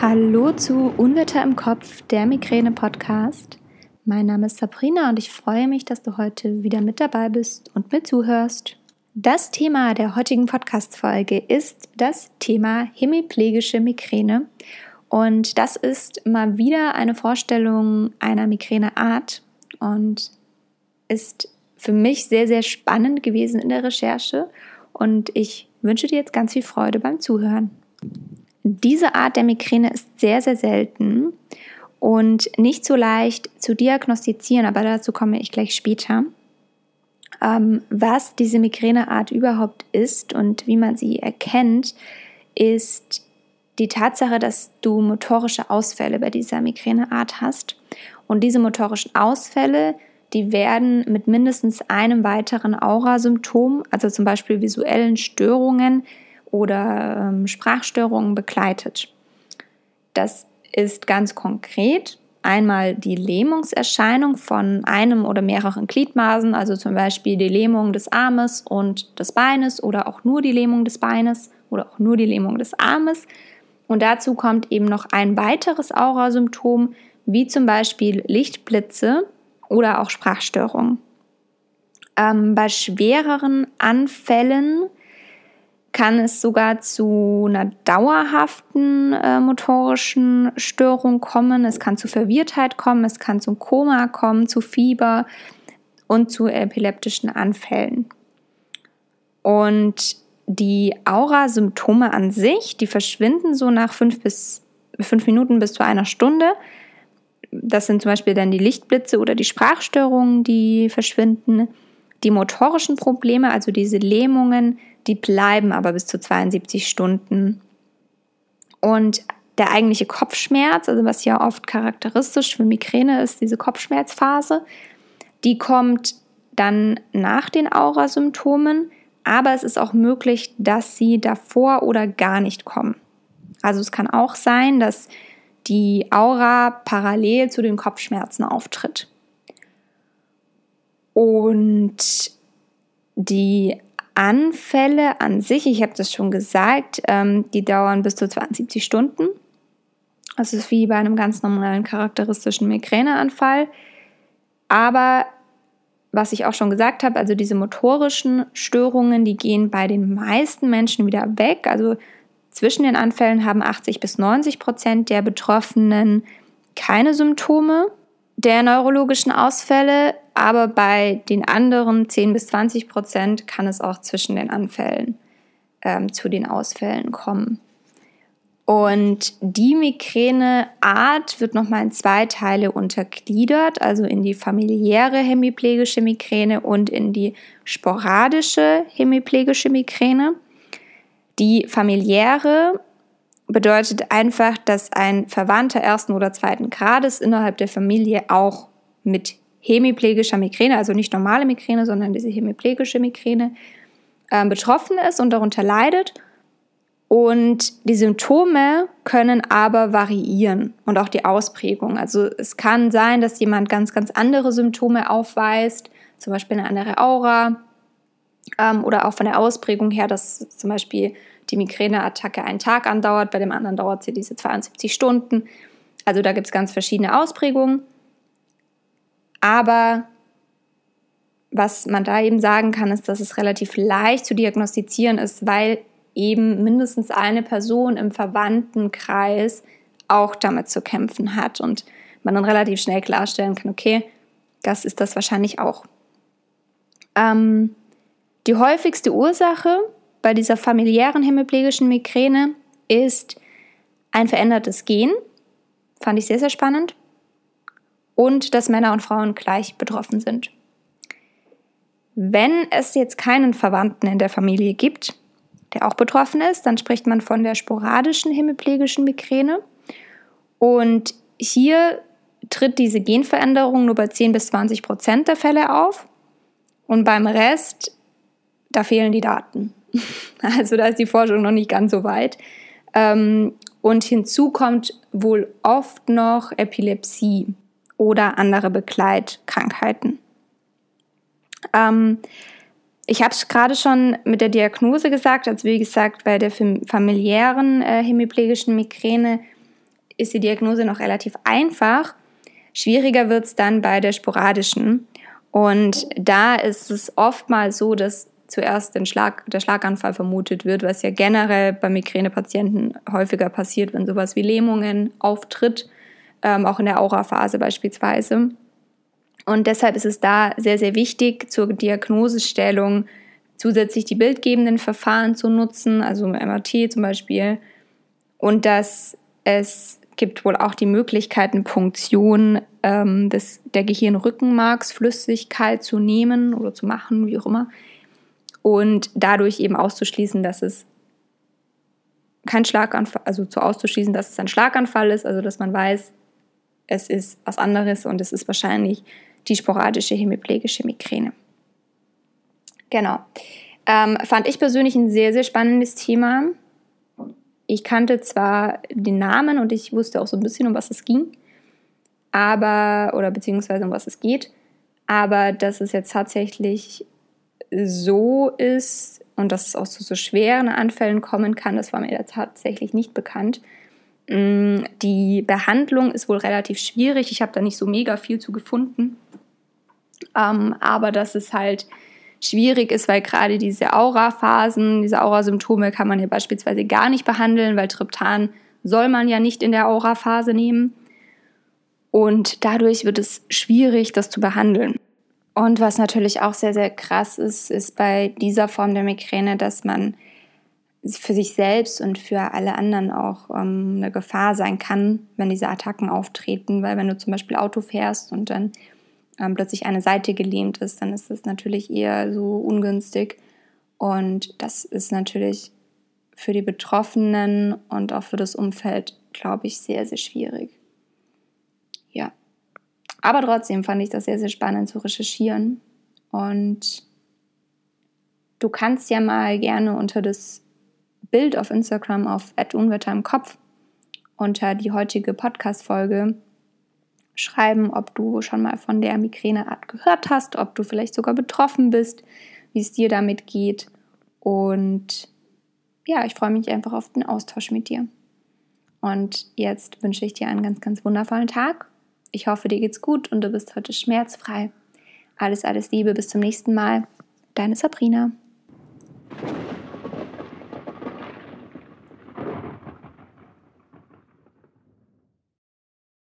Hallo zu Unwetter im Kopf, der Migräne-Podcast. Mein Name ist Sabrina und ich freue mich, dass du heute wieder mit dabei bist und mir zuhörst. Das Thema der heutigen Podcast-Folge ist das Thema hemiplegische Migräne. Und das ist mal wieder eine Vorstellung einer Migräneart und ist für mich sehr, sehr spannend gewesen in der Recherche. Und ich wünsche dir jetzt ganz viel Freude beim Zuhören. Diese Art der Migräne ist sehr, sehr selten und nicht so leicht zu diagnostizieren, aber dazu komme ich gleich später. Ähm, was diese Migräneart überhaupt ist und wie man sie erkennt, ist die Tatsache, dass du motorische Ausfälle bei dieser Migräneart hast. Und diese motorischen Ausfälle, die werden mit mindestens einem weiteren Aurasymptom, also zum Beispiel visuellen Störungen, oder ähm, Sprachstörungen begleitet. Das ist ganz konkret einmal die Lähmungserscheinung von einem oder mehreren Gliedmaßen, also zum Beispiel die Lähmung des Armes und des Beines oder auch nur die Lähmung des Beines oder auch nur die Lähmung des Armes. Und dazu kommt eben noch ein weiteres Aurasymptom, wie zum Beispiel Lichtblitze oder auch Sprachstörungen. Ähm, bei schwereren Anfällen kann es sogar zu einer dauerhaften äh, motorischen Störung kommen. Es kann zu Verwirrtheit kommen, es kann zum Koma kommen, zu Fieber und zu epileptischen Anfällen. Und die Aura-Symptome an sich, die verschwinden so nach fünf bis fünf Minuten bis zu einer Stunde. Das sind zum Beispiel dann die Lichtblitze oder die Sprachstörungen, die verschwinden. Die motorischen Probleme, also diese Lähmungen, die bleiben aber bis zu 72 Stunden. Und der eigentliche Kopfschmerz, also was ja oft charakteristisch für Migräne ist, diese Kopfschmerzphase, die kommt dann nach den Aurasymptomen, aber es ist auch möglich, dass sie davor oder gar nicht kommen. Also es kann auch sein, dass die Aura parallel zu den Kopfschmerzen auftritt. Und die Anfälle an sich, ich habe das schon gesagt, ähm, die dauern bis zu 72 Stunden. Das ist wie bei einem ganz normalen charakteristischen Migräneanfall. Aber was ich auch schon gesagt habe, also diese motorischen Störungen, die gehen bei den meisten Menschen wieder weg. Also zwischen den Anfällen haben 80 bis 90 Prozent der Betroffenen keine Symptome der neurologischen Ausfälle, aber bei den anderen 10 bis 20 Prozent kann es auch zwischen den Anfällen ähm, zu den Ausfällen kommen. Und die Migräneart wird nochmal in zwei Teile untergliedert, also in die familiäre hemiplegische Migräne und in die sporadische hemiplegische Migräne. Die familiäre bedeutet einfach, dass ein Verwandter ersten oder zweiten Grades innerhalb der Familie auch mit hemiplegischer Migräne, also nicht normale Migräne, sondern diese hemiplegische Migräne, äh, betroffen ist und darunter leidet. Und die Symptome können aber variieren und auch die Ausprägung. Also es kann sein, dass jemand ganz, ganz andere Symptome aufweist, zum Beispiel eine andere Aura ähm, oder auch von der Ausprägung her, dass zum Beispiel die Migräneattacke einen Tag andauert, bei dem anderen dauert sie diese 72 Stunden. Also da gibt es ganz verschiedene Ausprägungen. Aber was man da eben sagen kann, ist, dass es relativ leicht zu diagnostizieren ist, weil eben mindestens eine Person im Verwandtenkreis auch damit zu kämpfen hat und man dann relativ schnell klarstellen kann, okay, das ist das wahrscheinlich auch. Ähm, die häufigste Ursache bei dieser familiären hemiplegischen Migräne ist ein verändertes Gen. Fand ich sehr, sehr spannend. Und dass Männer und Frauen gleich betroffen sind. Wenn es jetzt keinen Verwandten in der Familie gibt, der auch betroffen ist, dann spricht man von der sporadischen hemiplegischen Migräne. Und hier tritt diese Genveränderung nur bei 10 bis 20 Prozent der Fälle auf. Und beim Rest, da fehlen die Daten. Also da ist die Forschung noch nicht ganz so weit. Ähm, und hinzu kommt wohl oft noch Epilepsie oder andere Begleitkrankheiten. Ähm, ich habe es gerade schon mit der Diagnose gesagt, also wie gesagt, bei der familiären äh, hemiplegischen Migräne ist die Diagnose noch relativ einfach. Schwieriger wird es dann bei der sporadischen. Und da ist es oftmals so, dass zuerst den Schlag, der Schlaganfall vermutet wird, was ja generell bei Migränepatienten häufiger passiert, wenn sowas wie Lähmungen auftritt, ähm, auch in der Auraphase beispielsweise. Und deshalb ist es da sehr, sehr wichtig, zur Diagnosestellung zusätzlich die bildgebenden Verfahren zu nutzen, also MRT zum Beispiel, und dass es gibt wohl auch die Möglichkeit, eine Punktion ähm, des, der Gehirnrückenmarksflüssigkeit zu nehmen oder zu machen, wie auch immer, und dadurch eben auszuschließen, dass es kein Schlaganfall, also zu auszuschließen, dass es ein Schlaganfall ist, also dass man weiß, es ist was anderes und es ist wahrscheinlich die sporadische hemiplegische Migräne. Genau. Ähm, fand ich persönlich ein sehr, sehr spannendes Thema. Ich kannte zwar den Namen und ich wusste auch so ein bisschen, um was es ging, aber, oder beziehungsweise um was es geht, aber dass es jetzt tatsächlich so ist und dass es auch zu so schweren Anfällen kommen kann, das war mir tatsächlich nicht bekannt. Mm, die Behandlung ist wohl relativ schwierig. Ich habe da nicht so mega viel zu gefunden. Ähm, aber dass es halt schwierig ist, weil gerade diese Aura-Phasen, diese Aura-Symptome kann man ja beispielsweise gar nicht behandeln, weil Triptan soll man ja nicht in der Aura-Phase nehmen. Und dadurch wird es schwierig, das zu behandeln. Und was natürlich auch sehr, sehr krass ist, ist bei dieser Form der Migräne, dass man für sich selbst und für alle anderen auch ähm, eine Gefahr sein kann, wenn diese Attacken auftreten. Weil wenn du zum Beispiel Auto fährst und dann ähm, plötzlich eine Seite gelähmt ist, dann ist das natürlich eher so ungünstig. Und das ist natürlich für die Betroffenen und auch für das Umfeld, glaube ich, sehr, sehr schwierig. Ja. Aber trotzdem fand ich das sehr, sehr spannend zu recherchieren. Und du kannst ja mal gerne unter das Bild auf Instagram auf Unwetter im Kopf unter die heutige Podcast-Folge schreiben, ob du schon mal von der Migräneart gehört hast, ob du vielleicht sogar betroffen bist, wie es dir damit geht. Und ja, ich freue mich einfach auf den Austausch mit dir. Und jetzt wünsche ich dir einen ganz, ganz wundervollen Tag ich hoffe, dir geht's gut und du bist heute schmerzfrei. Alles, alles Liebe, bis zum nächsten Mal. Deine Sabrina.